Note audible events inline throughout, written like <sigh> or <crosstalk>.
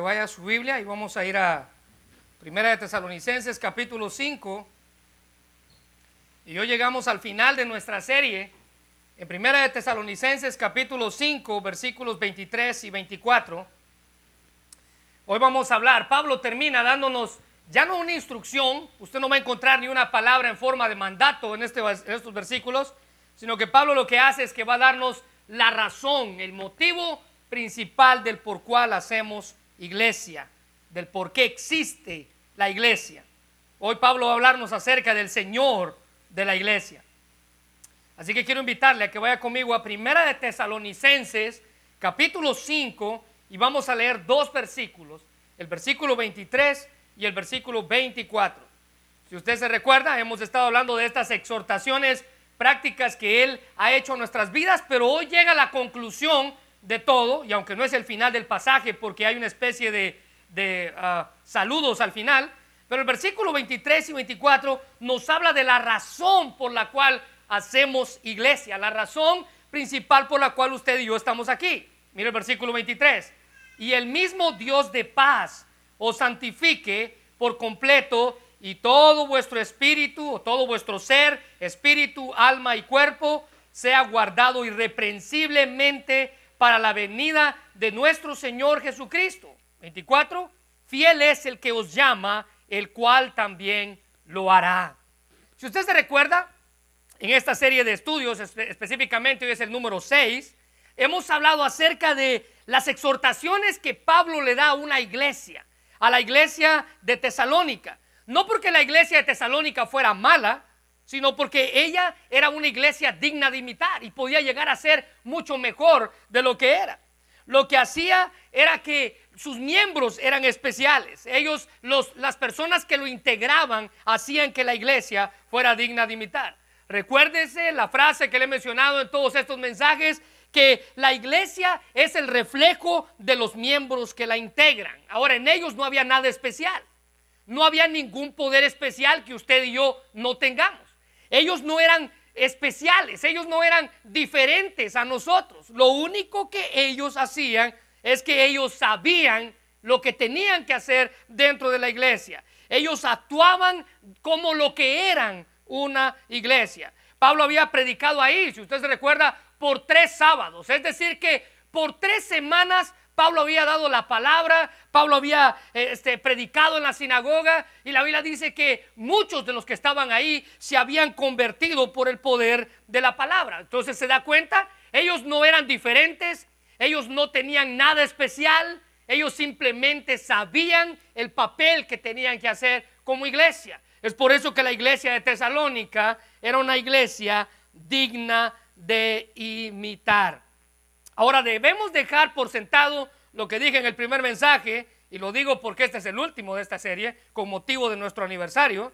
Vaya a su Biblia y vamos a ir a Primera de Tesalonicenses capítulo 5. Y hoy llegamos al final de nuestra serie en Primera de Tesalonicenses capítulo 5 versículos 23 y 24. Hoy vamos a hablar, Pablo termina dándonos ya no una instrucción, usted no va a encontrar ni una palabra en forma de mandato en, este, en estos versículos, sino que Pablo lo que hace es que va a darnos la razón, el motivo principal del por cual hacemos iglesia, del por qué existe la iglesia. Hoy Pablo va a hablarnos acerca del Señor de la iglesia. Así que quiero invitarle a que vaya conmigo a Primera de Tesalonicenses, capítulo 5, y vamos a leer dos versículos, el versículo 23 y el versículo 24. Si usted se recuerda, hemos estado hablando de estas exhortaciones prácticas que Él ha hecho en nuestras vidas, pero hoy llega la conclusión de todo, y aunque no es el final del pasaje porque hay una especie de, ah, saludos al final, pero el versículo 23 y 24 nos habla de la razón por la cual hacemos iglesia, la razón principal por la cual usted y yo estamos aquí. Mire el versículo 23. Y el mismo Dios de paz os santifique por completo y todo vuestro espíritu o todo vuestro ser, espíritu, alma y cuerpo, sea guardado irreprensiblemente para la venida de nuestro Señor Jesucristo. 24. Fiel es el que os llama, el cual también lo hará. Si usted se recuerda, en esta serie de estudios, específicamente hoy es el número 6, hemos hablado acerca de las exhortaciones que Pablo le da a una iglesia, a la iglesia de Tesalónica. No porque la iglesia de Tesalónica fuera mala, sino porque ella era una iglesia digna de imitar y podía llegar a ser mucho mejor de lo que era. Lo que hacía era que sus miembros eran especiales. Ellos, los, las personas que lo integraban, hacían que la iglesia fuera digna de imitar. Recuérdese la frase que le he mencionado en todos estos mensajes, que la iglesia es el reflejo de los miembros que la integran. Ahora, en ellos no había nada especial. No había ningún poder especial que usted y yo no tengamos. Ellos no eran especiales, ellos no eran diferentes a nosotros. Lo único que ellos hacían es que ellos sabían lo que tenían que hacer dentro de la iglesia. Ellos actuaban como lo que eran una iglesia. Pablo había predicado ahí, si usted se recuerda, por tres sábados. Es decir, que por tres semanas Pablo había dado la palabra, Pablo había este, predicado en la sinagoga y la Biblia dice que muchos de los que estaban ahí se habían convertido por el poder de la palabra. Entonces se da cuenta, ellos no eran diferentes, ellos no tenían nada especial, ellos simplemente sabían el papel que tenían que hacer como iglesia. Es por eso que la iglesia de Tesalónica era una iglesia digna de imitar. Ahora debemos dejar por sentado lo que dije en el primer mensaje, y lo digo porque este es el último de esta serie, con motivo de nuestro aniversario.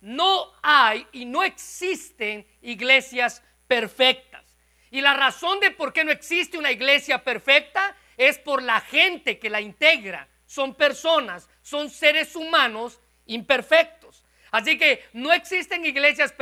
No hay y no existen iglesias perfectas. Y la razón de por qué no existe una iglesia perfecta es por la gente que la integra. Son personas, son seres humanos imperfectos. Así que no existen iglesias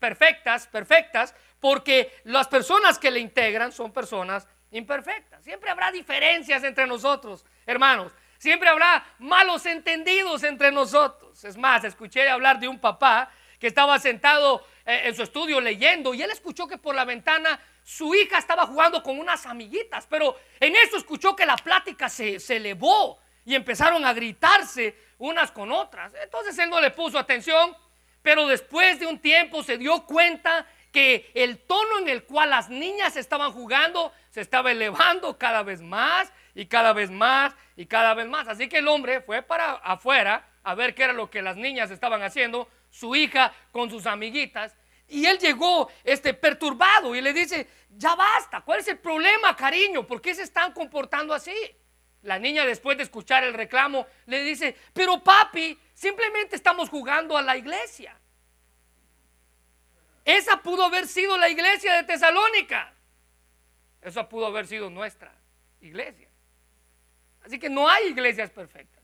perfectas, perfectas, porque las personas que la integran son personas imperfecta. Siempre habrá diferencias entre nosotros, hermanos. Siempre habrá malos entendidos entre nosotros. Es más, escuché hablar de un papá que estaba sentado eh, en su estudio leyendo y él escuchó que por la ventana su hija estaba jugando con unas amiguitas, pero en eso escuchó que la plática se, se elevó y empezaron a gritarse unas con otras. Entonces él no le puso atención, pero después de un tiempo se dio cuenta que el tono en el cual las niñas estaban jugando se estaba elevando cada vez más y cada vez más y cada vez más. Así que el hombre fue para afuera a ver qué era lo que las niñas estaban haciendo, su hija con sus amiguitas, y él llegó este perturbado y le dice, "Ya basta, ¿cuál es el problema, cariño? ¿Por qué se están comportando así?" La niña después de escuchar el reclamo le dice, "Pero papi, simplemente estamos jugando a la iglesia." Esa pudo haber sido la iglesia de Tesalónica. Esa pudo haber sido nuestra iglesia. Así que no hay iglesias perfectas.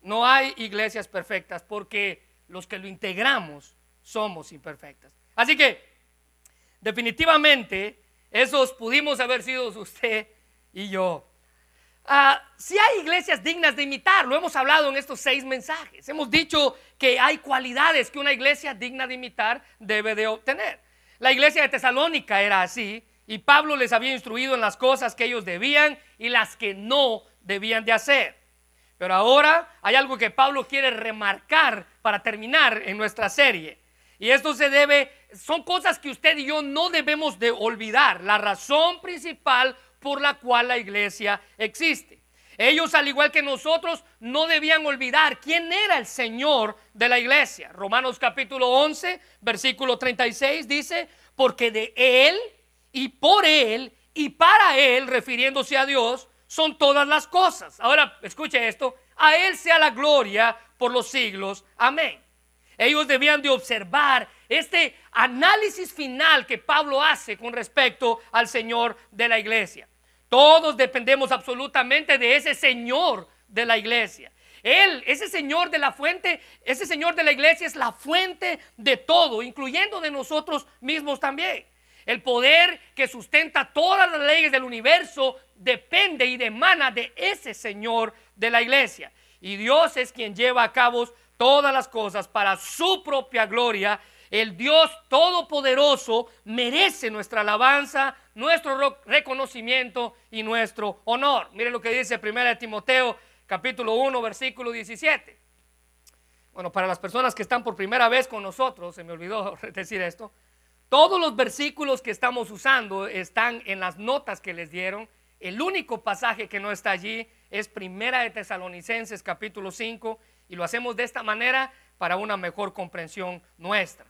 No hay iglesias perfectas porque los que lo integramos somos imperfectas. Así que definitivamente esos pudimos haber sido <laughs> usted y yo. ah, si hay iglesias dignas de imitar, lo hemos hablado en estos seis mensajes. Hemos dicho que hay cualidades que una iglesia digna de imitar debe de obtener. La iglesia de Tesalónica era así y Pablo les había instruido en las cosas que ellos debían y las que no debían de hacer. Pero ahora hay algo que Pablo quiere remarcar para terminar en nuestra serie. Y esto se debe, son cosas que usted y yo no debemos de olvidar. La razón principal por la cual la iglesia existe. Ellos, al igual que nosotros, no debían olvidar quién era el Señor de la iglesia. Romanos capítulo 11, versículo 36 dice, porque de Él y por Él y para Él, refiriéndose a Dios, son todas las cosas. Ahora, escuche esto, a Él sea la gloria por los siglos. Amén. Ellos debían de observar este análisis final que Pablo hace con respecto al Señor de la iglesia. Todos dependemos absolutamente de ese Señor de la iglesia. Él, ese Señor de la fuente, ese Señor de la iglesia es la fuente de todo, incluyendo de nosotros mismos también. El poder que sustenta todas las leyes del universo depende y demana de ese Señor de la iglesia. Y Dios es quien lleva a cabo todas las cosas para su propia gloria. El Dios Todopoderoso merece nuestra alabanza, nuestro reconocimiento y nuestro honor. Mire lo que dice 1 Timoteo capítulo 1 versículo 17. Bueno, para las personas que están por primera vez con nosotros, se me olvidó <laughs> decir esto, todos los versículos que estamos usando están en las notas que les dieron. El único pasaje que no está allí es Primera de Tesalonicenses capítulo 5 y lo hacemos de esta manera para una mejor comprensión nuestra.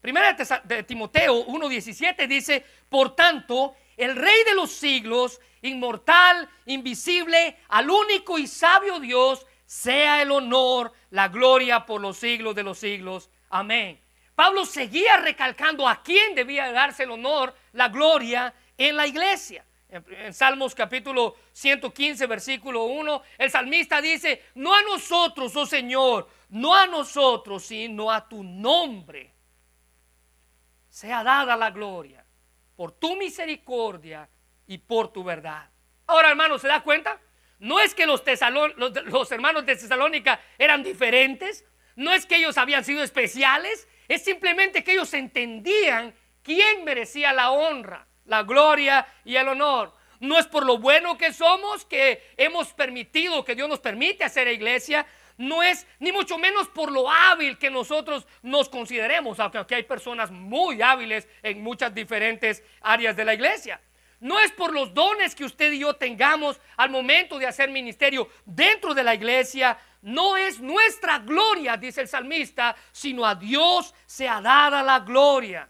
Primera de Timoteo 1.17 dice, por tanto, el Rey de los siglos, inmortal, invisible, al único y sabio Dios, sea el honor, la gloria por los siglos de los siglos. Amén. Pablo seguía recalcando a quién debía darse el honor, la gloria en la iglesia. En, Salmos capítulo 115, versículo 1, el salmista dice, no a nosotros, oh Señor, no a nosotros, sino a tu nombre. Sea dada la gloria por tu misericordia y por tu verdad. Ahora, hermano, ¿se da cuenta? No es que los, los, los hermanos de Tesalónica eran diferentes, no es que ellos habían sido especiales, es simplemente que ellos entendían quién merecía la honra, la gloria y el honor. No es por lo bueno que somos que hemos permitido, que Dios nos permite hacer iglesia. No es ni mucho menos por lo hábil que nosotros nos consideremos, aunque aquí hay personas muy hábiles en muchas diferentes áreas de la iglesia. No es por los dones que usted y yo tengamos al momento de hacer ministerio dentro de la iglesia, no es nuestra gloria, dice el salmista, sino a Dios sea dada la gloria.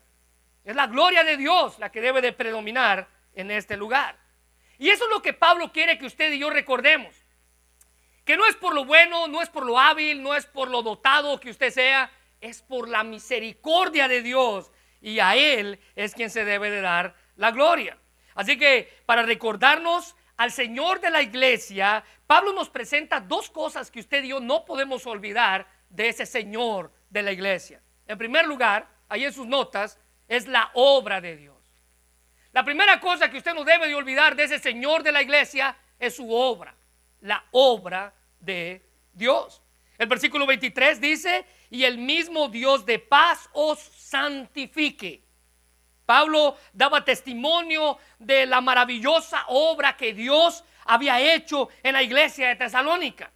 Es la gloria de Dios la que debe de predominar en este lugar. Y eso es lo que Pablo quiere que usted y yo recordemos. Que no es por lo bueno, no es por lo hábil, no es por lo dotado que usted sea, es por la misericordia de Dios. Y a Él es quien se debe de dar la gloria. Así que para recordarnos al Señor de la iglesia, Pablo nos presenta dos cosas que usted y yo no podemos olvidar de ese Señor de la iglesia. En primer lugar, ahí en sus notas, es la obra de Dios. La primera cosa que usted no debe de olvidar de ese Señor de la iglesia es su obra, la obra de Dios. El versículo 23 dice, y el mismo Dios de paz os santifique Pablo daba testimonio de la maravillosa obra que Dios había hecho en la iglesia de Tesalónica.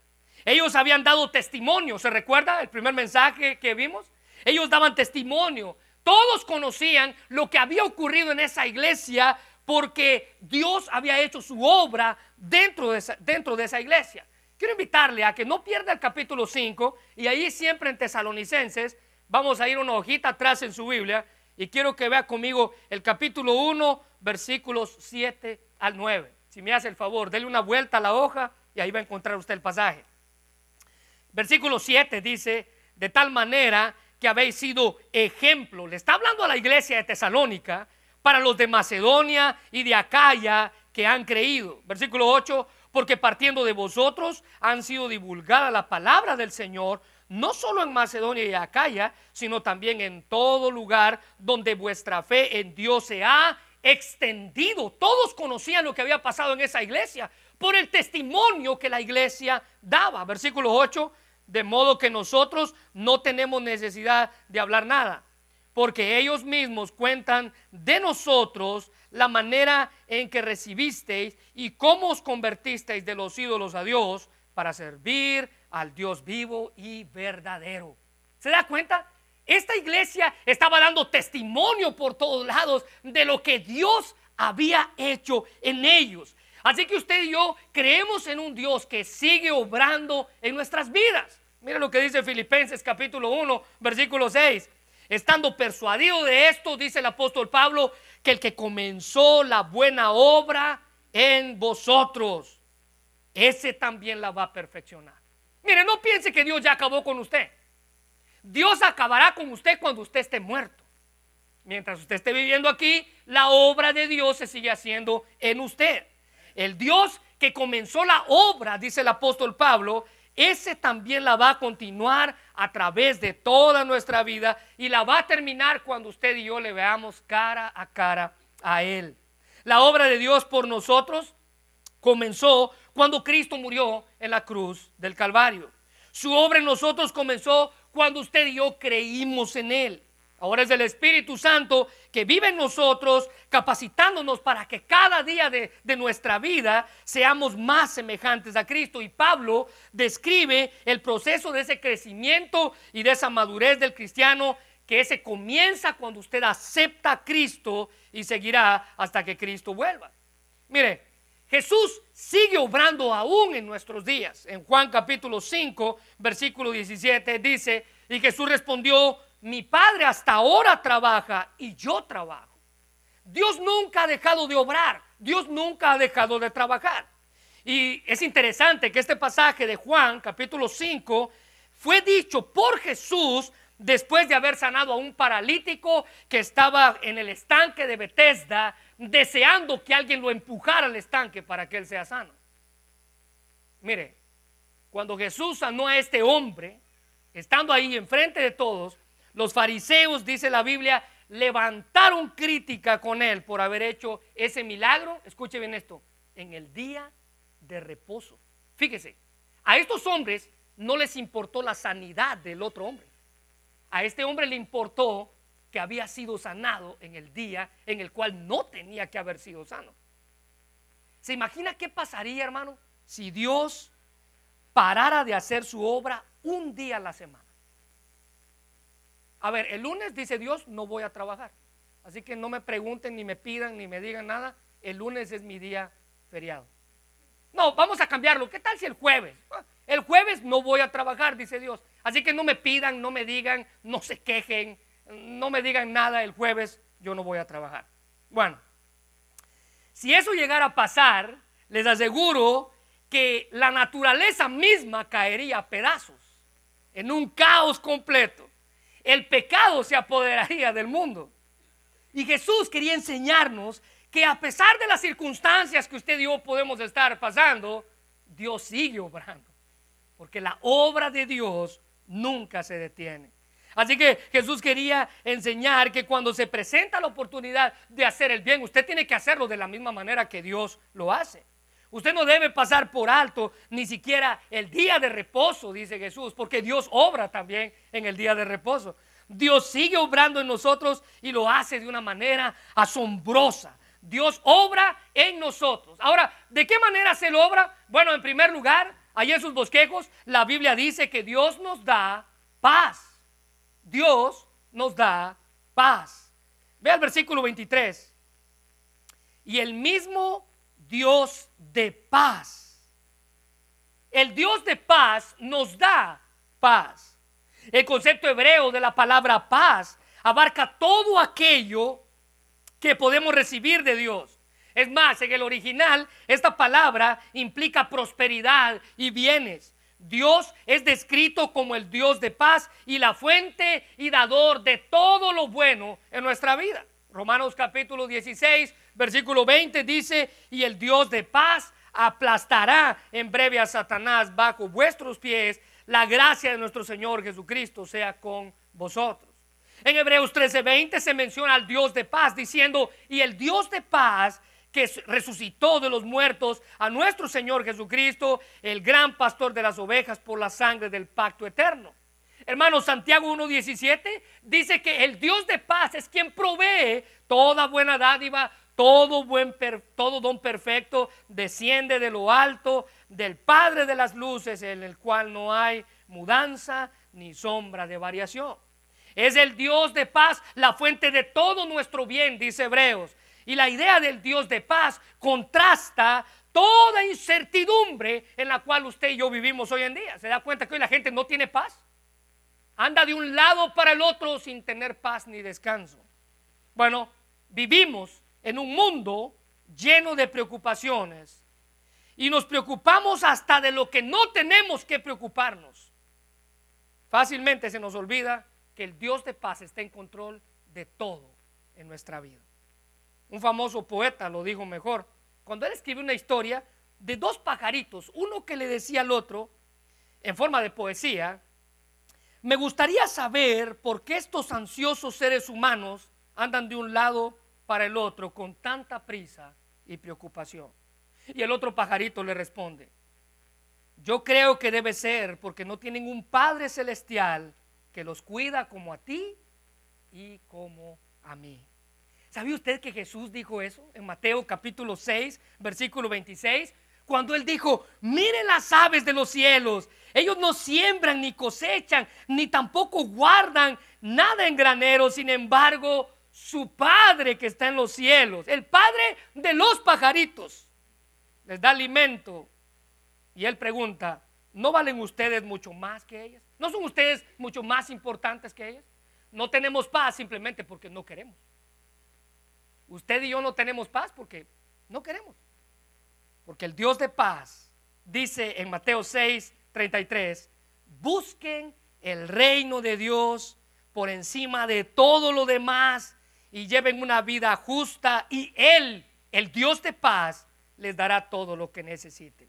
Ellos habían dado testimonio, ¿se recuerda el primer mensaje que vimos? Ellos daban testimonio. Todos conocían lo que había ocurrido en esa iglesia porque Dios había hecho su obra dentro de esa, iglesia. Quiero invitarle a que no pierda el capítulo 5 y ahí siempre en Tesalonicenses vamos a ir una hojita atrás en su Biblia y quiero que vea conmigo el capítulo 1, versículos 7 al 9. Si me hace el favor, dele una vuelta a la hoja y ahí va a encontrar usted el pasaje. Versículo 7 dice, de tal manera que habéis sido ejemplo. Le está hablando a la iglesia de Tesalónica para los de Macedonia y de Acaya que han creído. Versículo 8, porque partiendo de vosotros han sido divulgada la palabra del Señor no solo en Macedonia y Acaya, sino también en todo lugar donde vuestra fe en Dios se ha extendido. Todos conocían lo que había pasado en esa iglesia, por el testimonio que la iglesia daba. Versículo 8, de modo que nosotros no tenemos necesidad de hablar nada, porque ellos mismos cuentan de nosotros la manera en que recibisteis y cómo os convertisteis de los ídolos a Dios para servir al Dios vivo y verdadero. ¿Se da cuenta? Esta iglesia estaba dando testimonio por todos lados de lo que Dios había hecho en ellos. Así que usted y yo creemos en un Dios que sigue obrando en nuestras vidas. Mira lo que dice Filipenses capítulo 1, versículo 6. Estando persuadido de esto, dice el apóstol Pablo, que el que comenzó la buena obra en vosotros, ese también la va a perfeccionar. Mire, no piense que Dios ya acabó con usted. Dios acabará con usted cuando usted esté muerto. Mientras usted esté viviendo aquí, la obra de Dios se sigue haciendo en usted. El Dios que comenzó la obra, dice el apóstol Pablo, ese también la va a continuar a través de toda nuestra vida y la va a terminar cuando usted y yo le veamos cara a cara a Él. La obra de Dios por nosotros comenzó cuando Cristo murió en la cruz del Calvario. Su obra en nosotros comenzó cuando usted y yo creímos en Él. Ahora es el Espíritu Santo que vive en nosotros, capacitándonos para que cada día de, nuestra vida seamos más semejantes a Cristo. Y Pablo describe el proceso de ese crecimiento y de esa madurez del cristiano, que ese comienza cuando usted acepta a Cristo y seguirá hasta que Cristo vuelva. Mire, Jesús sigue obrando aún en nuestros días. En Juan capítulo 5, versículo 17 dice, y Jesús respondió, mi padre hasta ahora trabaja y yo trabajo. Dios nunca ha dejado de obrar, Dios nunca ha dejado de trabajar. Y es interesante que este pasaje de Juan, capítulo 5, fue dicho por Jesús después de haber sanado a un paralítico que estaba en el estanque de Bethesda, deseando que alguien lo empujara al estanque para que él sea sano. Mire, cuando Jesús sanó a este hombre, estando ahí enfrente de todos, los fariseos, dice la Biblia, levantaron crítica con él por haber hecho ese milagro. Escuche bien esto, en el día de reposo. Fíjese, a estos hombres no les importó la sanidad del otro hombre. A este hombre le importó que había sido sanado en el día en el cual no tenía que haber sido sano. ¿Se imagina qué pasaría, hermano, si Dios parara de hacer su obra un día a la semana? A ver, el lunes dice Dios, no voy a trabajar. Así que no me pregunten, ni me pidan, ni me digan nada. El lunes es mi día feriado. No, vamos a cambiarlo. ¿Qué tal si el jueves? Ah, el jueves no voy a trabajar, dice Dios. Así que no me pidan, no me digan, no se quejen, no me digan nada el jueves, yo no voy a trabajar. Bueno, si eso llegara a pasar, les aseguro que la naturaleza misma caería a pedazos, en un caos completo el pecado se apoderaría del mundo. Y Jesús quería enseñarnos que a pesar de las circunstancias que usted y yo podemos estar pasando, Dios sigue obrando. Porque la obra de Dios nunca se detiene. Así que Jesús quería enseñar que cuando se presenta la oportunidad de hacer el bien, usted tiene que hacerlo de la misma manera que Dios lo hace. Usted no debe pasar por alto ni siquiera el día de reposo, dice Jesús, porque Dios obra también en el día de reposo. Dios sigue obrando en nosotros y lo hace de una manera asombrosa. Dios obra en nosotros. Ahora, ¿de qué manera se lo obra? Bueno, en primer lugar, ahí en sus bosquejos, la Biblia dice que Dios nos da paz. Dios nos da paz. Ve al versículo 23. Y el mismo Dios de paz. El Dios de paz nos da paz. El concepto hebreo de la palabra paz abarca todo aquello que podemos recibir de Dios. Es más, en el original, esta palabra implica prosperidad y bienes. Dios es descrito como el Dios de paz y la fuente y dador de todo lo bueno en nuestra vida. Romanos capítulo 16, versículo 20 dice, y el Dios de paz aplastará en breve a Satanás bajo vuestros pies. La gracia de nuestro Señor Jesucristo sea con vosotros. En Hebreos 13:20 se menciona al Dios de paz diciendo, y el Dios de paz que resucitó de los muertos, a nuestro Señor Jesucristo, el gran pastor de las ovejas por la sangre del pacto eterno. Hermano, Santiago 1.17 dice que el Dios de paz es quien provee toda buena dádiva, todo, buen, todo don perfecto, desciende de lo alto, del Padre de las luces, en el cual no hay mudanza ni sombra de variación. Es el Dios de paz, la fuente de todo nuestro bien, dice Hebreos. Y la idea del Dios de paz contrasta toda incertidumbre en la cual usted y yo vivimos hoy en día. ¿Se da cuenta que hoy la gente no tiene paz? Anda de un lado para el otro sin tener paz ni descanso. Bueno, vivimos en un mundo lleno de preocupaciones y nos preocupamos hasta de lo que no tenemos que preocuparnos. Fácilmente se nos olvida que el Dios de paz está en control de todo en nuestra vida. Un famoso poeta lo dijo mejor. Cuando él escribió una historia de dos pajaritos, uno que le decía al otro, en forma de poesía, me gustaría saber por qué estos ansiosos seres humanos andan de un lado para el otro con tanta prisa y preocupación. Y el otro pajarito le responde, yo creo que debe ser porque no tienen un Padre celestial que los cuida como a ti y como a mí. ¿Sabía usted que Jesús dijo eso en Mateo capítulo 6, versículo 26? Cuando él dijo, miren las aves de los cielos, ellos no siembran ni cosechan, ni tampoco guardan nada en granero, sin embargo, su Padre que está en los cielos, el Padre de los pajaritos, les da alimento. Y él pregunta, ¿no valen ustedes mucho más que ellas? ¿No son ustedes mucho más importantes que ellas? No tenemos paz simplemente porque no queremos. Usted y yo no tenemos paz porque no queremos. Porque el Dios de paz dice en Mateo 6, 33, busquen el reino de Dios por encima de todo lo demás y lleven una vida justa y Él, el Dios de paz, les dará todo lo que necesiten.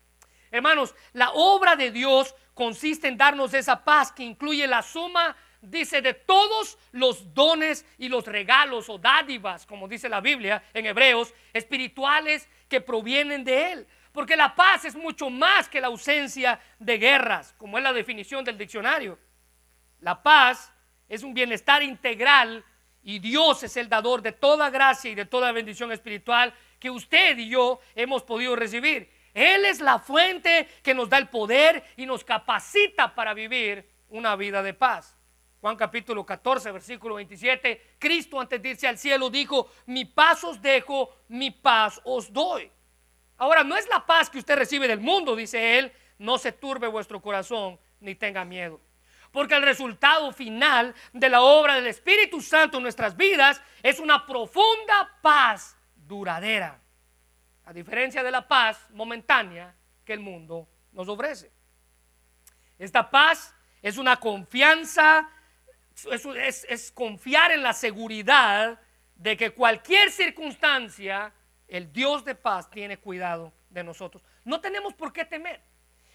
Hermanos, la obra de Dios consiste en darnos esa paz que incluye la suma, dice, de todos los dones y los regalos o dádivas, como dice la Biblia en Hebreos, espirituales que provienen de Él. Porque la paz es mucho más que la ausencia de guerras, como es la definición del diccionario. La paz es un bienestar integral y Dios es el dador de toda gracia y de toda bendición espiritual que usted y yo hemos podido recibir. Él es la fuente que nos da el poder y nos capacita para vivir una vida de paz. Juan capítulo 14, versículo 27, Cristo antes de irse al cielo dijo, mi paz os dejo, mi paz os doy. Ahora, no es la paz que usted recibe del mundo, dice él, no se turbe vuestro corazón ni tenga miedo. Porque el resultado final de la obra del Espíritu Santo en nuestras vidas es una profunda paz duradera. A diferencia de la paz momentánea que el mundo nos ofrece. Esta paz es una confianza, es, es, confiar en la seguridad de que cualquier circunstancia, el Dios de paz tiene cuidado de nosotros. No tenemos por qué temer,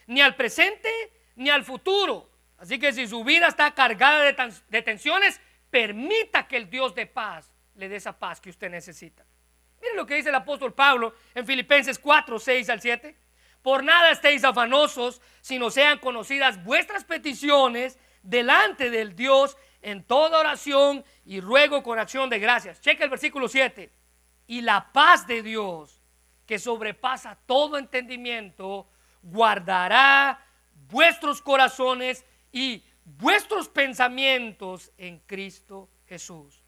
ni al presente ni al futuro. Así que si su vida está cargada de, tensiones, permita que el Dios de paz le dé esa paz que usted necesita. Miren lo que dice el apóstol Pablo en Filipenses 4, 6 al 7. Por nada estéis afanosos, sino sean conocidas vuestras peticiones delante del Dios en toda oración y ruego con acción de gracias. Checa el versículo 7. Y la paz de Dios, que sobrepasa todo entendimiento, guardará vuestros corazones y vuestros pensamientos en Cristo Jesús.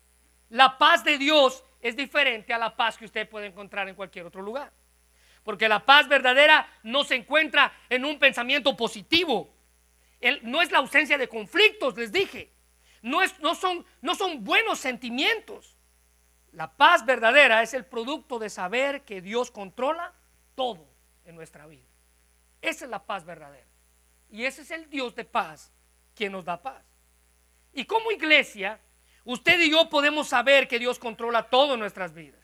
La paz de Dios es diferente a la paz que usted puede encontrar en cualquier otro lugar. Porque la paz verdadera no se encuentra en un pensamiento positivo. no es la ausencia de conflictos, les dije. No, son, no son buenos sentimientos. La paz verdadera es el producto de saber que Dios controla todo en nuestra vida. Esa es la paz verdadera. Y ese es el Dios de paz quien nos da paz. Y como iglesia, usted y yo podemos saber que Dios controla todo en nuestras vidas.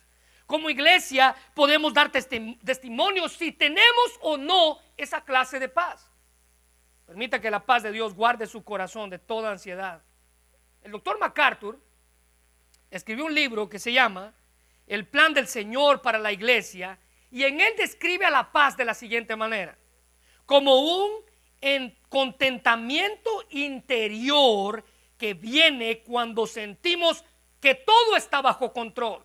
Como iglesia podemos dar testimonio si tenemos o no esa clase de paz. Permita que la paz de Dios guarde su corazón de toda ansiedad. El doctor MacArthur escribió un libro que se llama el plan del Señor para la iglesia y en él describe a la paz de la siguiente manera, como un contentamiento interior que viene cuando sentimos que todo está bajo control,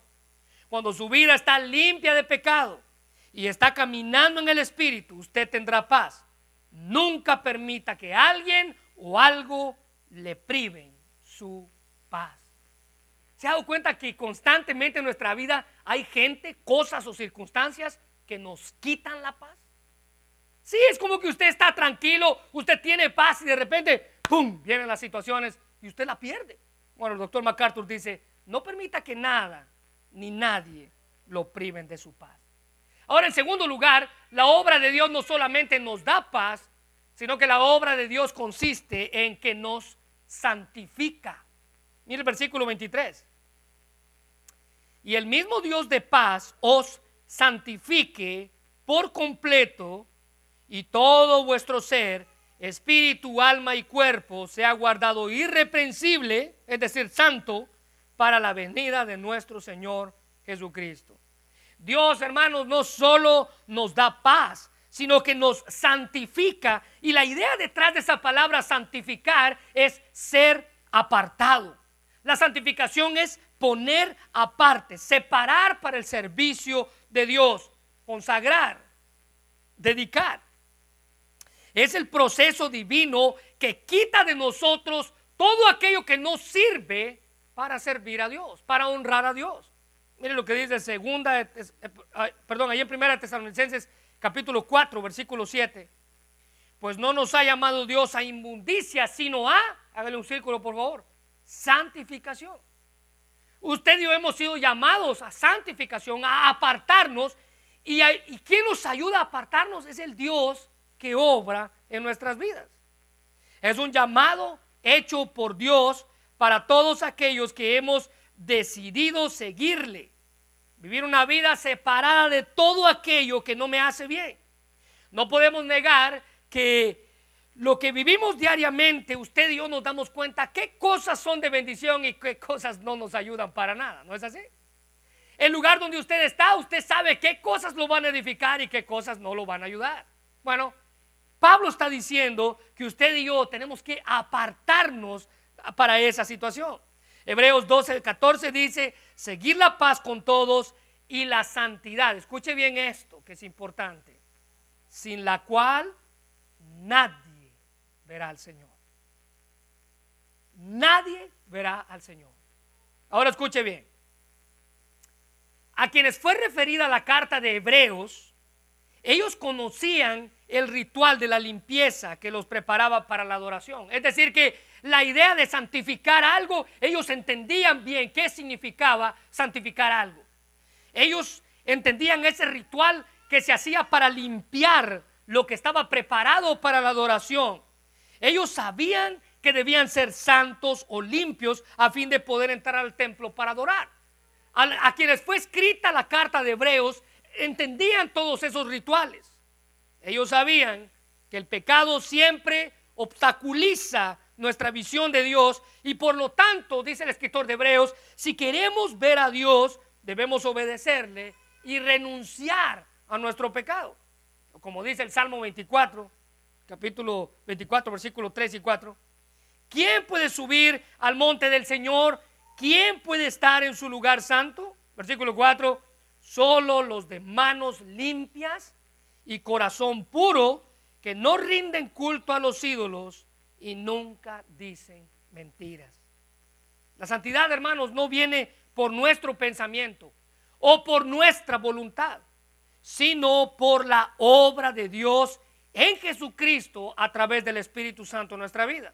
cuando su vida está limpia de pecado y está caminando en el Espíritu, usted tendrá paz. Nunca permita que alguien o algo le priven su paz. ¿Se ha dado cuenta que constantemente en nuestra vida hay gente, cosas o circunstancias que nos quitan la paz? Sí, es como que usted está tranquilo, usted tiene paz y de repente, ¡pum!, vienen las situaciones y usted la pierde. Bueno, el doctor MacArthur dice, no permita que nada ni nadie lo priven de su paz. Ahora, en segundo lugar, la obra de Dios no solamente nos da paz, sino que la obra de Dios consiste en que nos santifica. Mire el versículo 23 y el mismo Dios de paz os santifique por completo y todo vuestro ser, espíritu, alma y cuerpo sea guardado irreprensible, es decir, santo, para la venida de nuestro Señor Jesucristo. Dios, hermanos, no solo nos da paz, sino que nos santifica. Y la idea detrás de esa palabra santificar es ser apartado. La santificación es poner aparte, separar para el servicio de Dios, consagrar, dedicar. Es el proceso divino que quita de nosotros todo aquello que no sirve para servir a Dios, para honrar a Dios. Miren lo que dice segunda, eh, perdón, ahí en primera Tesalonicenses capítulo 4, versículo 7. Pues no nos ha llamado Dios a inmundicia, sino a, hágale un círculo por favor, santificación. Usted y yo hemos sido llamados a santificación, a apartarnos. Y, ¿Y quién nos ayuda a apartarnos? Es el Dios que obra en nuestras vidas. Es un llamado hecho por Dios para todos aquellos que hemos decidido seguirle. Vivir una vida separada de todo aquello que no me hace bien. No podemos negar que lo que vivimos diariamente, usted y yo nos damos cuenta qué cosas son de bendición y qué cosas no nos ayudan para nada, ¿no es así? El lugar donde usted está, usted sabe qué cosas lo van a edificar y qué cosas no lo van a ayudar. Bueno, Pablo está diciendo que usted y yo tenemos que apartarnos para esa situación. Hebreos 12, 14 dice, seguir la paz con todos y la santidad. Escuche bien esto, que es importante. Sin la cual nadie verá al Señor. Nadie verá al Señor. Ahora escuche bien. A quienes fue referida la carta de Hebreos, ellos conocían el ritual de la limpieza que los preparaba para la adoración. Es decir, que la idea de santificar algo, ellos entendían bien qué significaba santificar algo. Ellos entendían ese ritual que se hacía para limpiar lo que estaba preparado para la adoración. Ellos sabían que debían ser santos o limpios a fin de poder entrar al templo para adorar. A, quienes fue escrita la carta de Hebreos entendían todos esos rituales. Ellos sabían que el pecado siempre obstaculiza nuestra visión de Dios y por lo tanto, dice el escritor de Hebreos, si queremos ver a Dios, debemos obedecerle y renunciar a nuestro pecado. Como dice el Salmo 24, capítulo 24, versículo 3 y 4. ¿Quién puede subir al monte del Señor? ¿Quién puede estar en su lugar santo? Versículo 4. Solo los de manos limpias y corazón puro que no rinden culto a los ídolos y nunca dicen mentiras. La santidad, hermanos, no viene por nuestro pensamiento o por nuestra voluntad, sino por la obra de Dios en Jesucristo a través del Espíritu Santo en nuestra vida.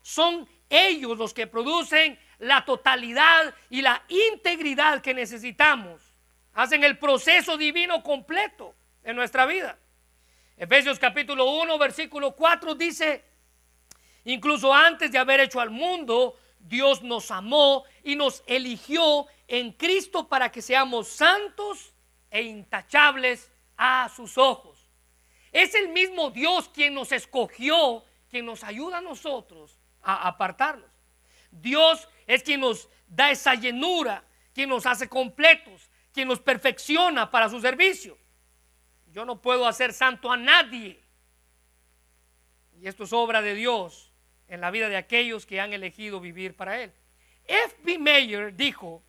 Son ellos los que producen la totalidad y la integridad que necesitamos. Hacen el proceso divino completo en nuestra vida. Efesios capítulo 1, versículo 4 dice, incluso antes de haber hecho al mundo, Dios nos amó y nos eligió en Cristo para que seamos santos e intachables a sus ojos. Es el mismo Dios quien nos escogió, quien nos ayuda a nosotros a apartarnos. Dios es quien nos da esa llenura, quien nos hace completos, quien nos perfecciona para su servicio. Yo no puedo hacer santo a nadie. Y esto es obra de Dios en la vida de aquellos que han elegido vivir para Él. F.B. Mayer dijo,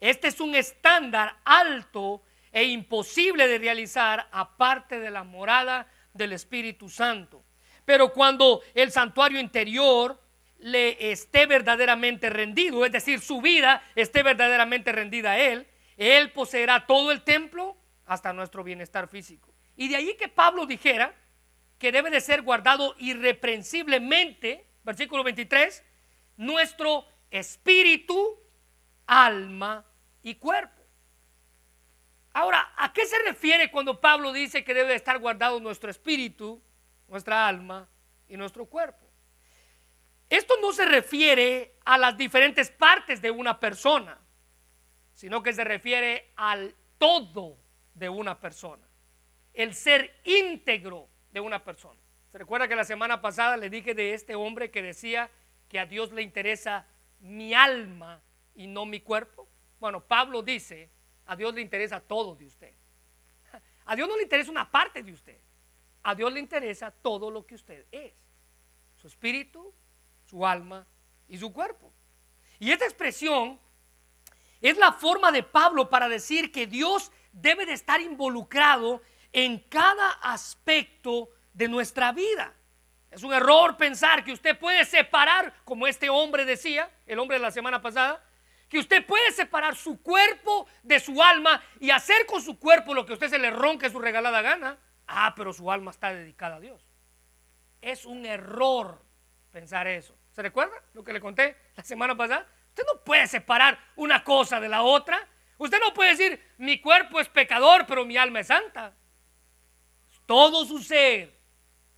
este es un estándar alto e imposible de realizar aparte de la morada del Espíritu Santo. Pero cuando el santuario interior le esté verdaderamente rendido, es decir, su vida esté verdaderamente rendida a Él, Él poseerá todo el templo hasta nuestro bienestar físico. Y de allí que Pablo dijera que debe de ser guardado irreprensiblemente, versículo 23, nuestro espíritu, alma y cuerpo. Ahora, ¿a qué se refiere cuando Pablo dice que debe estar guardado nuestro espíritu, nuestra alma y nuestro cuerpo? Esto no se refiere a las diferentes partes de una persona, sino que se refiere al todo de una persona, el ser íntegro de una persona. ¿Se recuerda que la semana pasada le dije de este hombre que decía que a Dios le interesa mi alma y no mi cuerpo? Bueno, Pablo dice, a Dios le interesa todo de usted. <laughs> A Dios no le interesa una parte de usted. A Dios le interesa todo lo que usted es. Su espíritu, su alma y su cuerpo. Y esta expresión es la forma de Pablo para decir que Dios debe de estar involucrado en cada aspecto de nuestra vida. Es un error pensar que usted puede separar, como este hombre decía, el hombre de la semana pasada, que usted puede separar su cuerpo de su alma y hacer con su cuerpo lo que a usted se le ronque su regalada gana. Ah, pero su alma está dedicada a Dios. Es un error pensar eso. ¿Se recuerda lo que le conté la semana pasada? Usted no puede separar una cosa de la otra. Usted no puede decir, mi cuerpo es pecador, pero mi alma es santa. Todo su ser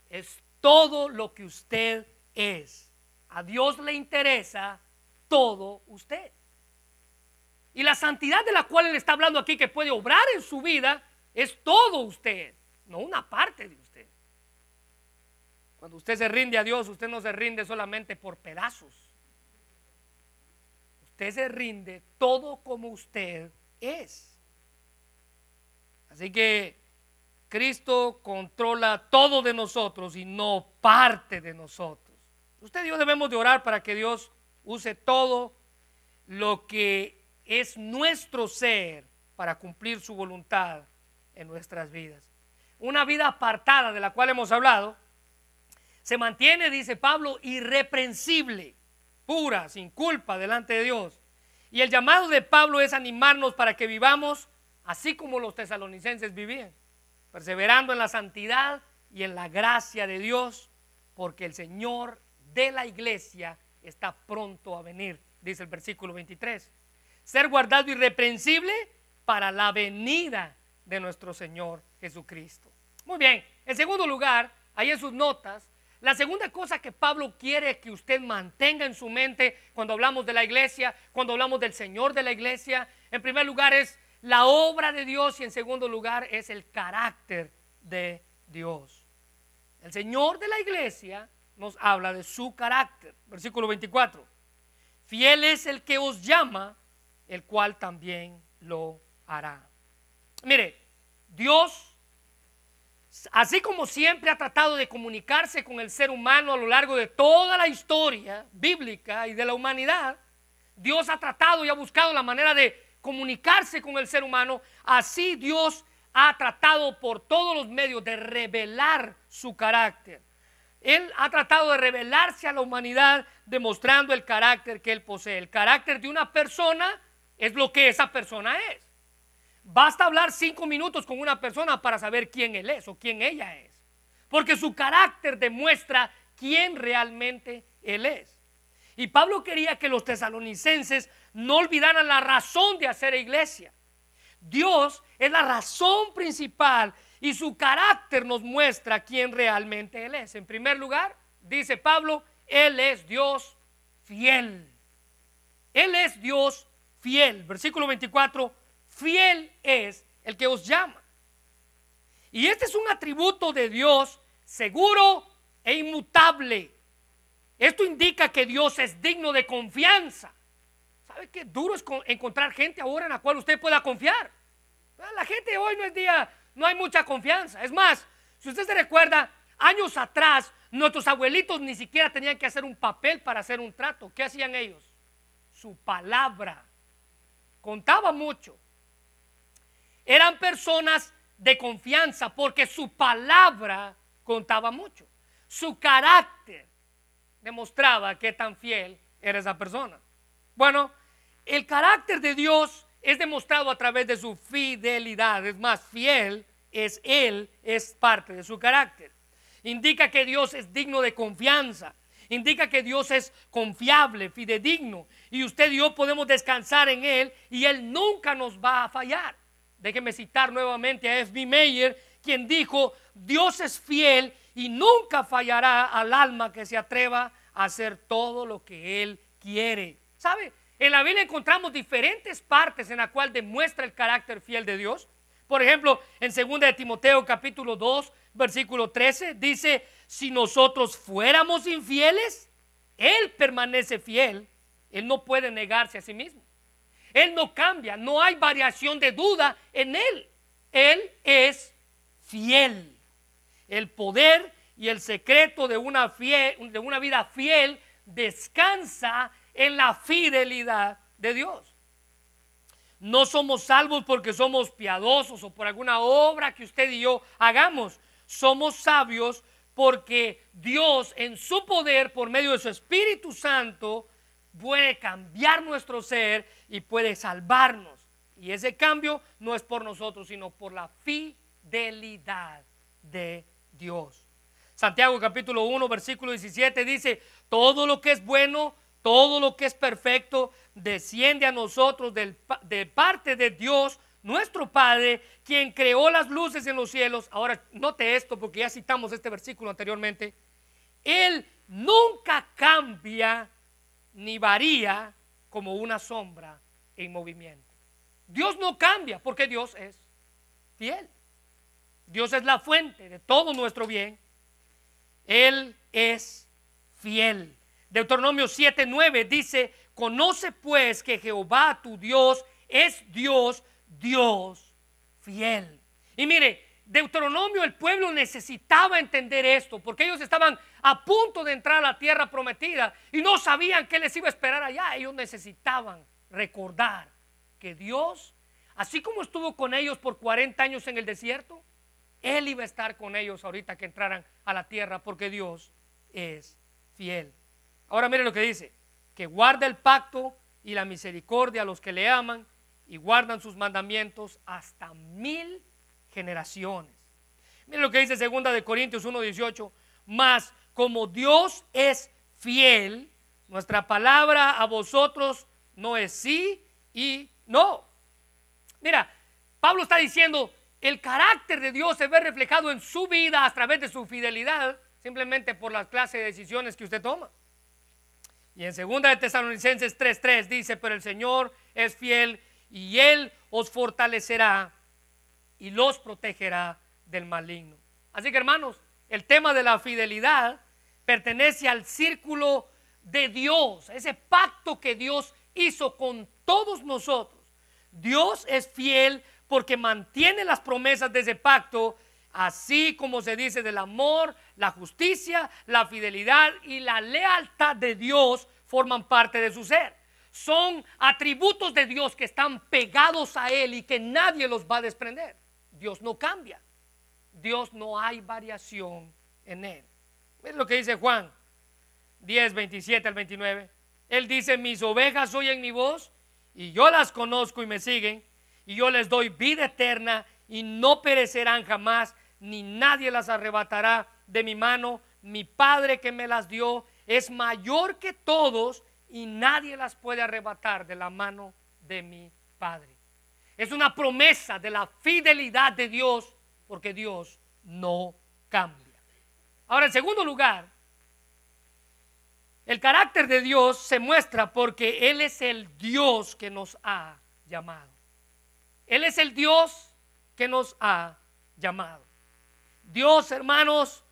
es todo lo que usted es. A Dios le interesa todo usted. Y la santidad de la cual Él está hablando aquí que puede obrar en su vida es todo usted, no una parte de usted. Cuando usted se rinde a Dios, usted no se rinde solamente por pedazos. Usted se rinde todo como usted es. Así que Cristo controla todo de nosotros y no parte de nosotros. Usted y yo debemos de orar para que Dios use todo lo que es nuestro ser para cumplir su voluntad en nuestras vidas. Una vida apartada de la cual hemos hablado se mantiene, dice Pablo, irreprensible, pura, sin culpa delante de Dios. Y el llamado de Pablo es animarnos para que vivamos así como los tesalonicenses vivían perseverando en la santidad y en la gracia de Dios, porque el Señor de la iglesia está pronto a venir, dice el versículo 23. Ser guardado irreprensible para la venida de nuestro Señor Jesucristo. Muy bien, en segundo lugar, ahí en sus notas, la segunda cosa que Pablo quiere que usted mantenga en su mente cuando hablamos de la iglesia, cuando hablamos del Señor de la iglesia, en primer lugar es la obra de Dios y en segundo lugar es el carácter de Dios. El Señor de la iglesia nos habla de su carácter. Versículo 24. Fiel es el que os llama, el cual también lo hará. Mire, Dios, así como siempre ha tratado de comunicarse con el ser humano a lo largo de toda la historia bíblica y de la humanidad, Dios ha tratado y ha buscado la manera de comunicarse con el ser humano, así Dios ha tratado por todos los medios de revelar su carácter. Él ha tratado de revelarse a la humanidad demostrando el carácter que él posee. El carácter de una persona es lo que esa persona es. Basta hablar cinco minutos con una persona para saber quién él es o quién ella es. Porque su carácter demuestra quién realmente él es. Y Pablo quería que los tesalonicenses no olvidaran la razón de hacer iglesia. Dios es la razón principal y su carácter nos muestra quién realmente Él es. En primer lugar, dice Pablo, Él es Dios fiel. Él es Dios fiel. Versículo 24, fiel es el que os llama. Y este es un atributo de Dios seguro e inmutable. Esto indica que Dios es digno de confianza. ¿Sabe qué duro es encontrar gente ahora en la cual usted pueda confiar? La gente hoy no es día, no hay mucha confianza. Es más, si usted se recuerda, años atrás, nuestros abuelitos ni siquiera tenían que hacer un papel para hacer un trato. ¿Qué hacían ellos? Su palabra. Contaba mucho. Eran personas de confianza porque su palabra contaba mucho. Su carácter demostraba qué tan fiel era esa persona. Bueno, el carácter de Dios es demostrado a través de su fidelidad. Es más, fiel es Él, es parte de su carácter. Indica que Dios es digno de confianza. Indica que Dios es confiable, fidedigno. Y usted y yo podemos descansar en Él y Él nunca nos va a fallar. Déjeme citar nuevamente a F.B. Meyer, quien dijo, Dios es fiel y nunca fallará al alma que se atreva a hacer todo lo que Él quiere. En la Biblia encontramos diferentes partes en la cual demuestra el carácter fiel de Dios. Por ejemplo, en 2 de Timoteo capítulo 2, versículo 13, dice, si nosotros fuéramos infieles, Él permanece fiel, Él no puede negarse a sí mismo. Él no cambia, no hay variación de duda en Él. Él es fiel. El poder y el secreto de una, fiel, de una vida fiel descansa en la fidelidad de Dios. No somos salvos porque somos piadosos o por alguna obra que usted y yo hagamos. Somos sabios porque Dios en su poder, por medio de su Espíritu Santo, puede cambiar nuestro ser y puede salvarnos. Y ese cambio no es por nosotros, sino por la fidelidad de Dios. Santiago capítulo 1, versículo 17 dice, todo lo que es bueno, todo lo que es perfecto, desciende a nosotros de parte de Dios, nuestro Padre, quien creó las luces en los cielos. Ahora, note esto porque ya citamos este versículo anteriormente. Él nunca cambia ni varía como una sombra en movimiento. Dios no cambia porque Dios es fiel. Dios es la fuente de todo nuestro bien. Él es fiel. Deuteronomio 7:9 dice, conoce pues que Jehová tu Dios es Dios, Dios fiel. Y mire, Deuteronomio, el pueblo necesitaba entender esto, porque ellos estaban a punto de entrar a la tierra prometida y no sabían qué les iba a esperar allá. Ellos necesitaban recordar que Dios, así como estuvo con ellos por 40 años en el desierto, Él iba a estar con ellos ahorita que entraran a la tierra, porque Dios es fiel. Ahora mire lo que dice, que guarda el pacto y la misericordia a los que le aman y guardan sus mandamientos hasta mil generaciones. Miren lo que dice segunda de Corintios 1:18, más como Dios es fiel, nuestra palabra a vosotros no es sí y no. Mira, Pablo está diciendo, el carácter de Dios se ve reflejado en su vida a través de su fidelidad, simplemente por las clases de decisiones que usted toma. Y en segunda de Tesalonicenses 3:3 dice, pero el Señor es fiel y Él os fortalecerá y los protegerá del maligno. Así que hermanos, el tema de la fidelidad pertenece al círculo de Dios, ese pacto que Dios hizo con todos nosotros. Dios es fiel porque mantiene las promesas de ese pacto, así como se dice del amor, la justicia, la fidelidad y la lealtad de Dios forman parte de su ser. Son atributos de Dios que están pegados a Él y que nadie los va a desprender. Dios no cambia. Dios no hay variación en él. Es lo que dice Juan 10, 27 al 29. Él dice, mis ovejas oyen mi voz y yo las conozco y me siguen y yo les doy vida eterna y no perecerán jamás, ni nadie las arrebatará de mi mano. Mi Padre que me las dio es mayor que todos y nadie las puede arrebatar de la mano de mi Padre. Es una promesa de la fidelidad de Dios porque Dios no cambia. Ahora, en segundo lugar, el carácter de Dios se muestra porque Él es el Dios que nos ha llamado. Él es el Dios que nos ha llamado. Dios, hermanos,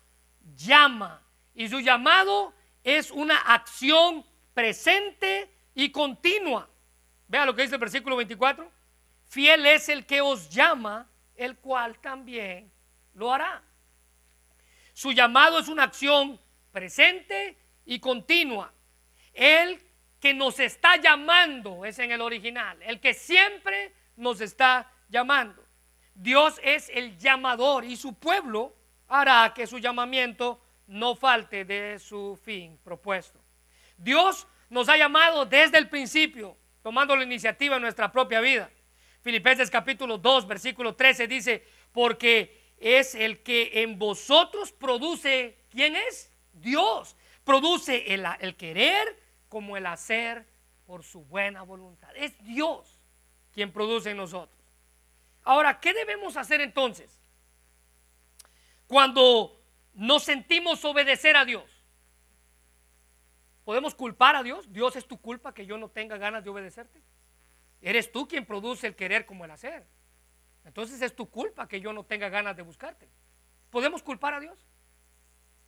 llama y su llamado es una acción presente y continua. Vea lo que dice el versículo 24 fiel es el que os llama, el cual también lo hará. Su llamado es una acción presente y continua. El que nos está llamando es en el original, el que siempre nos está llamando. Dios es el llamador y su pueblo hará que su llamamiento no falte de su fin propuesto. Dios nos ha llamado desde el principio, tomando la iniciativa en nuestra propia vida. Filipenses capítulo 2, versículo 13 dice, porque es el que en vosotros produce, ¿quién es? Dios. Produce el, el querer como el hacer por su buena voluntad. Es Dios quien produce en nosotros. Ahora, ¿qué debemos hacer entonces? Cuando nos sentimos obedecer a Dios. ¿Podemos culpar a Dios? Dios es tu culpa que yo no tenga ganas de obedecerte. Eres tú quien produce el querer como el hacer. Entonces es tu culpa que yo no tenga ganas de buscarte. ¿Podemos culpar a Dios?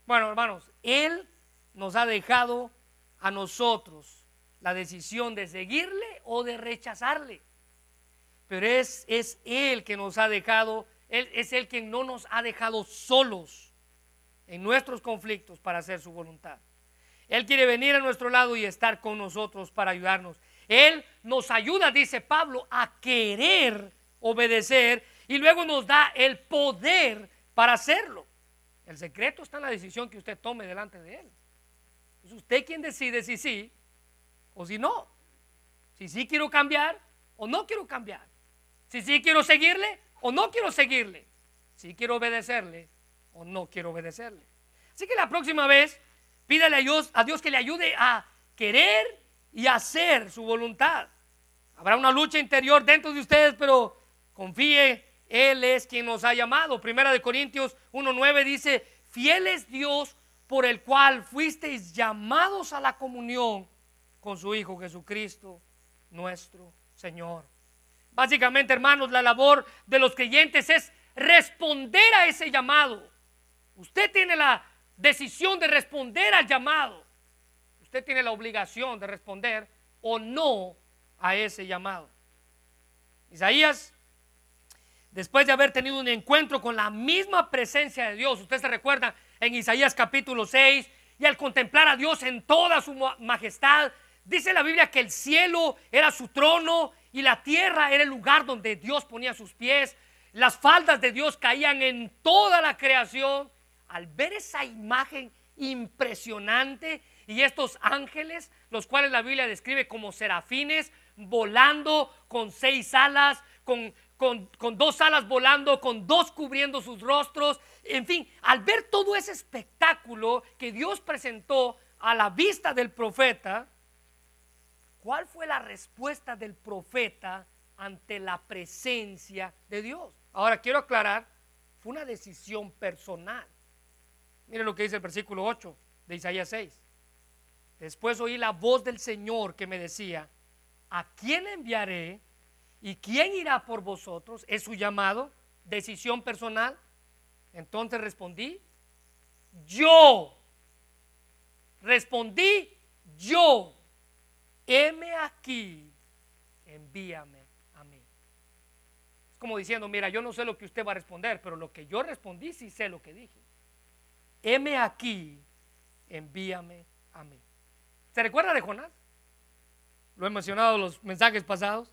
Bueno, hermanos, Él nos ha dejado a nosotros la decisión de seguirle o de rechazarle. Pero es, es Él que nos ha dejado, Él es el quien no nos ha dejado solos en nuestros conflictos para hacer su voluntad. Él quiere venir a nuestro lado y estar con nosotros para ayudarnos. Él nos ayuda, dice Pablo, a querer obedecer y luego nos da el poder para hacerlo. El secreto está en la decisión que usted tome delante de Él. Es usted quien decide si sí o si no. Si sí quiero cambiar o no quiero cambiar. Si sí quiero seguirle o no quiero seguirle. Si quiero obedecerle o no quiero obedecerle. Así que la próxima vez pídale a Dios, a Dios que le ayude a querer y hacer su voluntad. Habrá una lucha interior dentro de ustedes, pero confíe, Él es quien nos ha llamado. Primera de Corintios 1.9 dice, fiel es Dios por el cual fuisteis llamados a la comunión con su Hijo Jesucristo, nuestro Señor. Básicamente, hermanos, la labor de los creyentes es responder a ese llamado. Usted tiene la decisión de responder al llamado. Usted tiene la obligación de responder o no a ese llamado. Isaías, después de haber tenido un encuentro con la misma presencia de Dios, usted se recuerda en Isaías capítulo 6, y al contemplar a Dios en toda su majestad, dice la Biblia que el cielo era su trono y la tierra era el lugar donde Dios ponía sus pies. Las faldas de Dios caían en toda la creación. Al ver esa imagen impresionante y estos ángeles, los cuales la Biblia describe como serafines, volando con seis alas, con, con, con, dos alas volando, con dos cubriendo sus rostros. En fin, al ver todo ese espectáculo que Dios presentó a la vista del profeta, ¿Cuál fue la respuesta del profeta ante la presencia de Dios? Ahora quiero aclarar, fue una decisión personal. Mire lo que dice el versículo 8 de Isaías 6. Después oí la voz del Señor que me decía, ¿a quién enviaré? ¿Y quién irá por vosotros? ¿Es su llamado? ¿Decisión personal? Entonces respondí, yo. Respondí, yo heme aquí, envíame a mí. Es como diciendo, mira, yo no sé lo que usted va a responder, pero lo que yo respondí sí sé lo que dije. Heme aquí, envíame a mí. ¿Se recuerda de Jonás? Lo he mencionado en los mensajes pasados.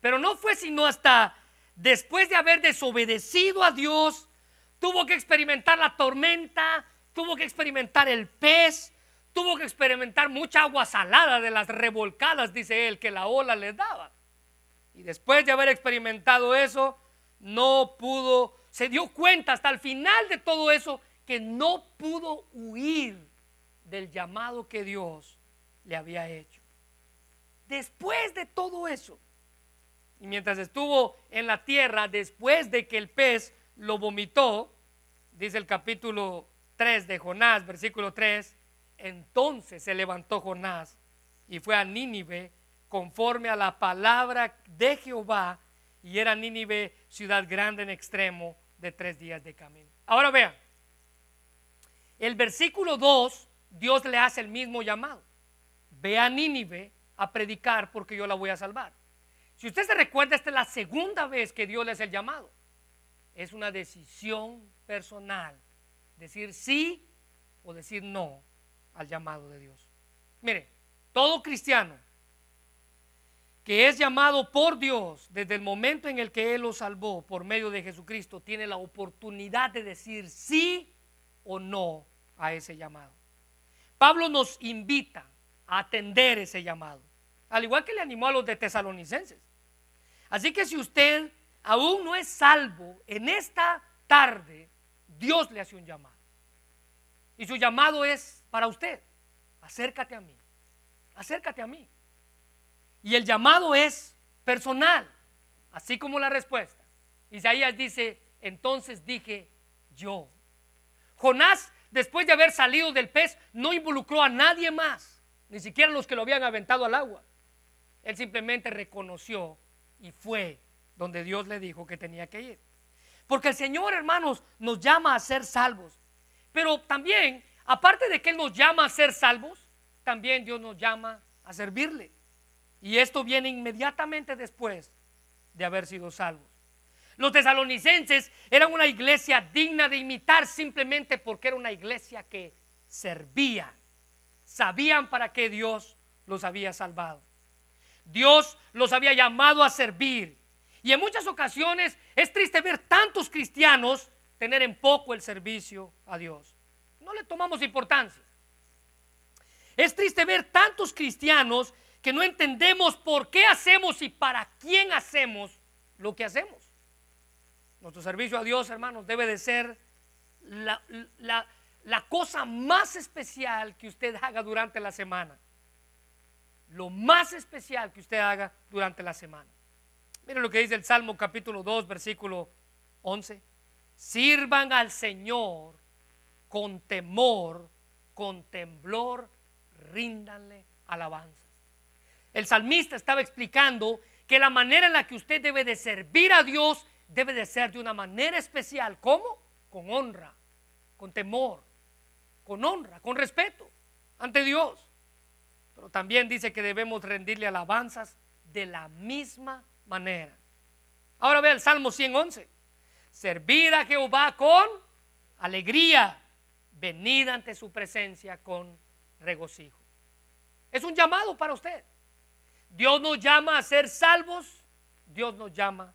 Pero no fue sino hasta después de haber desobedecido a Dios, tuvo que experimentar la tormenta, tuvo que experimentar el pez, tuvo que experimentar mucha agua salada de las revolcadas, dice él, que la ola les daba. Y después de haber experimentado eso, no pudo, se dio cuenta hasta el final de todo eso que no pudo huir del llamado que Dios le había hecho. Después de todo eso, y mientras estuvo en la tierra, después de que el pez lo vomitó, dice el capítulo 3 de Jonás, versículo 3, entonces se levantó Jonás y fue a Nínive conforme a la palabra de Jehová y era Nínive ciudad grande en extremo de tres días de camino. Ahora vean, el versículo 2, Dios le hace el mismo llamado. Ve a Nínive a predicar porque yo la voy a salvar. Si usted se recuerda, esta es la segunda vez que Dios le hace el llamado. Es una decisión personal. Decir sí o decir no al llamado de Dios. Mire, todo cristiano que es llamado por Dios desde el momento en el que Él lo salvó por medio de Jesucristo, tiene la oportunidad de decir sí o no a ese llamado. Pablo nos invita a atender ese llamado, al igual que le animó a los de tesalonicenses. Así que si usted aún no es salvo, en esta tarde Dios le hace un llamado. Y su llamado es para usted. Acércate a mí. Acércate a mí. Y el llamado es personal, así como la respuesta. Isaías dice, entonces dije yo. Jonás, después de haber salido del pez, no involucró a nadie más, ni siquiera los que lo habían aventado al agua. Él simplemente reconoció y fue donde Dios le dijo que tenía que ir. Porque el Señor, hermanos, nos llama a ser salvos. Pero también, aparte de que Él nos llama a ser salvos, también Dios nos llama a servirle. Y esto viene inmediatamente después de haber sido salvos. Los tesalonicenses eran una iglesia digna de imitar simplemente porque era una iglesia que servía. Sabían para qué Dios los había salvado. Dios los había llamado a servir. Y en muchas ocasiones es triste ver tantos cristianos tener en poco el servicio a Dios. No le tomamos importancia. Es triste ver tantos cristianos que no entendemos por qué hacemos y para quién hacemos lo que hacemos. Nuestro servicio a Dios, hermanos, debe de ser la, la cosa más especial que usted haga durante la semana lo más especial que usted haga durante la semana. Miren lo que dice el Salmo capítulo 2, versículo 11. Sirvan al Señor con temor, con temblor, ríndanle alabanza. El salmista estaba explicando que la manera en la que usted debe de servir a Dios debe de ser de una manera especial. ¿Cómo? Con honra, con temor, con honra, con respeto ante Dios. Pero también dice que debemos rendirle alabanzas de la misma manera. Ahora ve el Salmo 111. Servid a Jehová con alegría, venid ante su presencia con regocijo. Es un llamado para usted. Dios nos llama a ser salvos, Dios nos llama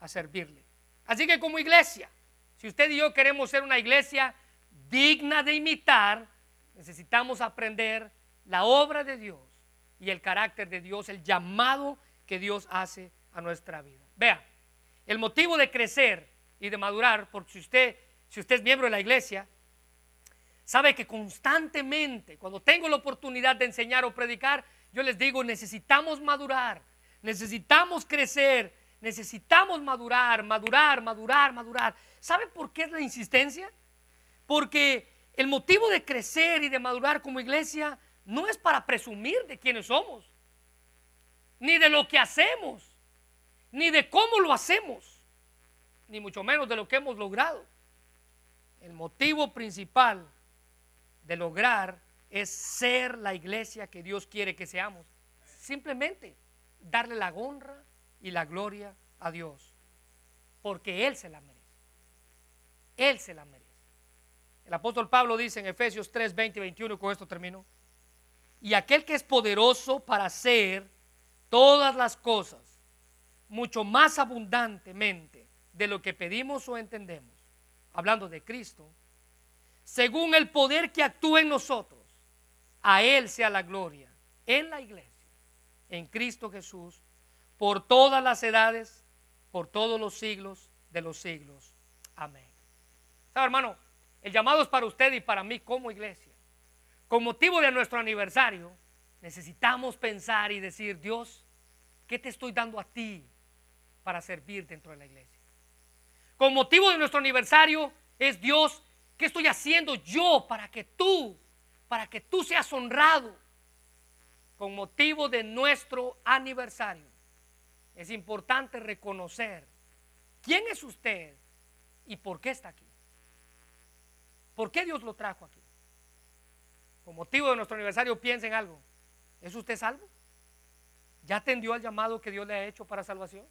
a servirle. Así que como iglesia, si usted y yo queremos ser una iglesia digna de imitar, necesitamos aprender la obra de Dios y el carácter de Dios, el llamado que Dios hace a nuestra vida. Vea, el motivo de crecer y de madurar, porque si usted, si usted es miembro de la iglesia, sabe que constantemente, cuando tengo la oportunidad de enseñar o predicar, yo les digo, necesitamos madurar, necesitamos crecer, necesitamos madurar, madurar, madurar, madurar. ¿Sabe por qué es la insistencia? Porque el motivo de crecer y de madurar como iglesia no es para presumir de quiénes somos, ni de lo que hacemos, ni de cómo lo hacemos, ni mucho menos de lo que hemos logrado. El motivo principal de lograr es ser la iglesia que Dios quiere que seamos. Simplemente darle la honra y la gloria a Dios, porque Él se la merece. Él se la merece. El apóstol Pablo dice en Efesios 3, 20 y 21, y con esto termino, y aquel que es poderoso para hacer todas las cosas mucho más abundantemente de lo que pedimos o entendemos, hablando de Cristo, según el poder que actúa en nosotros, a Él sea la gloria en la iglesia, en Cristo Jesús, por todas las edades, por todos los siglos de los siglos. Amén. ¿Sabe, hermano? El llamado es para usted y para mí como iglesia con motivo de nuestro aniversario, necesitamos pensar y decir, Dios, ¿qué te estoy dando a ti para servir dentro de la iglesia? Con motivo de nuestro aniversario es Dios, ¿qué estoy haciendo yo para que tú, para que tú seas honrado? Con motivo de nuestro aniversario, es importante reconocer quién es usted y por qué está aquí. ¿Por qué Dios lo trajo aquí? Con motivo de nuestro aniversario, piensen algo. ¿Es usted salvo? ¿Ya atendió al llamado que Dios le ha hecho para salvación?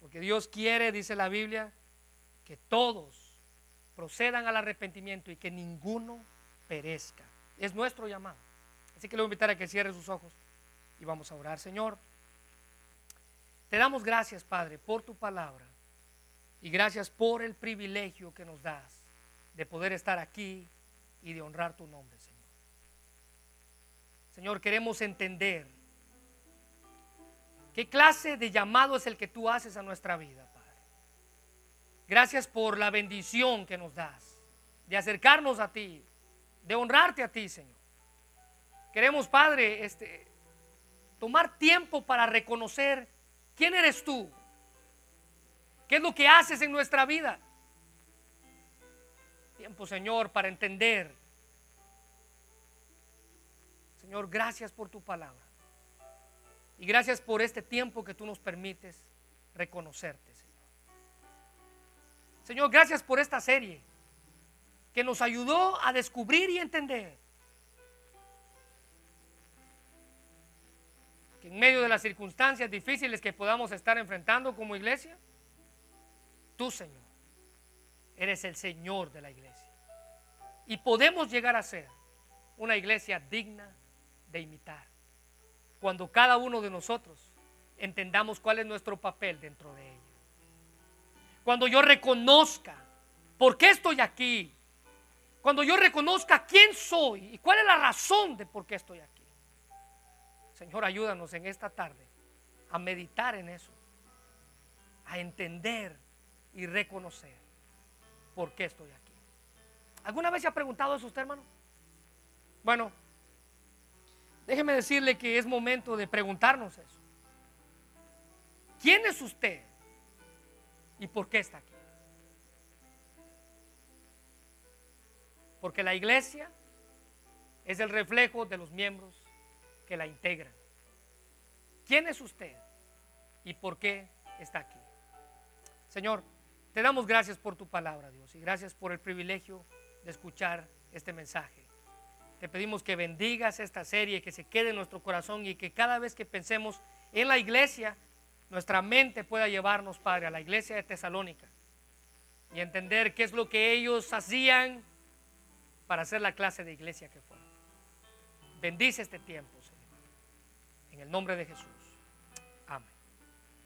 Porque Dios quiere, dice la Biblia, que todos procedan al arrepentimiento y que ninguno perezca. Es nuestro llamado. Así que le voy a invitar a que cierre sus ojos y vamos a orar. Señor, te damos gracias, Padre, por tu palabra y gracias por el privilegio que nos das de poder estar aquí y de honrar tu nombre, Señor. Señor, queremos entender qué clase de llamado es el que tú haces a nuestra vida. Gracias por la bendición que nos das de acercarnos a ti, de honrarte a ti, Señor. Queremos, Padre, este, tomar tiempo para reconocer quién eres tú, qué es lo que haces en nuestra vida. Tiempo, Señor, para entender. Señor, gracias por tu palabra. Y gracias por este tiempo que tú nos permites reconocerte. Señor, gracias por esta serie que nos ayudó a descubrir y entender que en medio de las circunstancias difíciles que podamos estar enfrentando como iglesia, tú, Señor, eres el Señor de la iglesia. Y podemos llegar a ser una iglesia digna de imitar. Cuando cada uno de nosotros entendamos cuál es nuestro papel dentro de ella. Cuando yo reconozca por qué estoy aquí, cuando yo reconozca quién soy y cuál es la razón de por qué estoy aquí. Señor, ayúdanos en esta tarde a meditar en eso, a entender y reconocer por qué estoy aquí. ¿Alguna vez se ha preguntado eso usted, hermano? Bueno, déjeme decirle que es momento de preguntarnos eso. ¿Quién es usted y por qué está aquí? Porque la iglesia es el reflejo de los miembros que la integran. ¿Quién es usted y por qué está aquí? Señor, te damos gracias por tu palabra, Dios, y gracias por el privilegio de escuchar este mensaje. Te pedimos que bendigas esta serie, que se quede en nuestro corazón y que cada vez que pensemos en la iglesia, nuestra mente pueda llevarnos, Padre, a la iglesia de Tesalónica y entender qué es lo que ellos hacían para ser la clase de iglesia que fueron. Bendice este tiempo, Señor. En el nombre de Jesús.